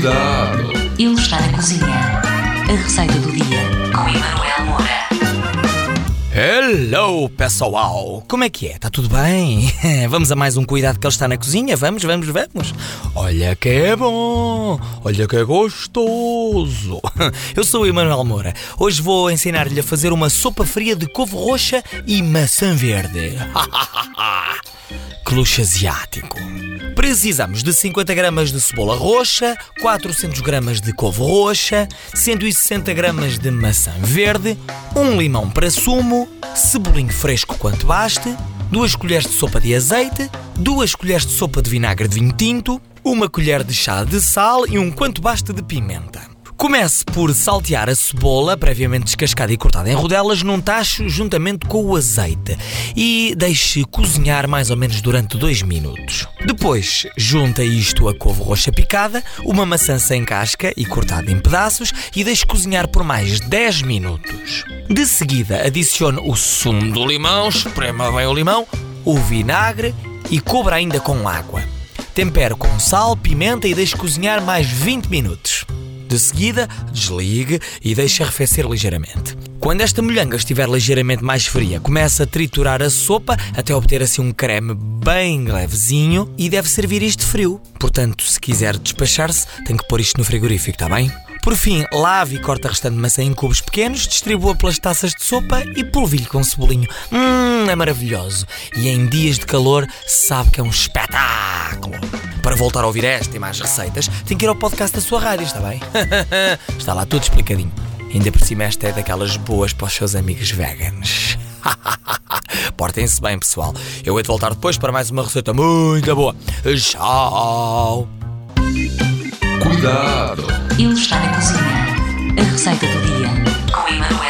Cuidado! Ele está na cozinha. A receita do dia com Emanuel Moura. Hello, pessoal! Como é que é? Está tudo bem? Vamos a mais um cuidado que ele está na cozinha? Vamos, vamos, vamos! Olha que é bom! Olha que é gostoso! Eu sou o Emanuel Moura. Hoje vou ensinar-lhe a fazer uma sopa fria de couve roxa e maçã verde. Luxo asiático! Precisamos de 50 gramas de cebola roxa, 400 gramas de couve roxa, 160 gramas de maçã verde, um limão para sumo, cebolinho fresco quanto baste, duas colheres de sopa de azeite, duas colheres de sopa de vinagre de vinho tinto, uma colher de chá de sal e um quanto baste de pimenta. Comece por saltear a cebola, previamente descascada e cortada em rodelas, num tacho juntamente com o azeite e deixe cozinhar mais ou menos durante 2 minutos. Depois, junta isto a couve roxa picada, uma maçã sem casca e cortada em pedaços e deixe cozinhar por mais 10 minutos. De seguida, adicione o sumo do limão, esprema bem o limão, o vinagre e cubra ainda com água. Tempere com sal, pimenta e deixe cozinhar mais 20 minutos. De seguida, desligue e deixe arrefecer ligeiramente. Quando esta molhanga estiver ligeiramente mais fria, comece a triturar a sopa até obter assim um creme bem levezinho e deve servir isto frio. Portanto, se quiser despachar-se, tem que pôr isto no frigorífico, está bem? Por fim, lave e corte a restante maçã em cubos pequenos, distribua pelas taças de sopa e polvilhe com cebolinho. Hum, é maravilhoso. E em dias de calor, sabe que é um espetáculo. Para voltar a ouvir esta e mais receitas, tem que ir ao podcast da sua rádio, está bem? está lá tudo explicadinho. Ainda por cima, esta é daquelas boas para os seus amigos veganos. Portem-se bem, pessoal. Eu hei de voltar depois para mais uma receita muito boa. Tchau! Cuidado! Ele está na cozinha. A receita do dia com Emanuel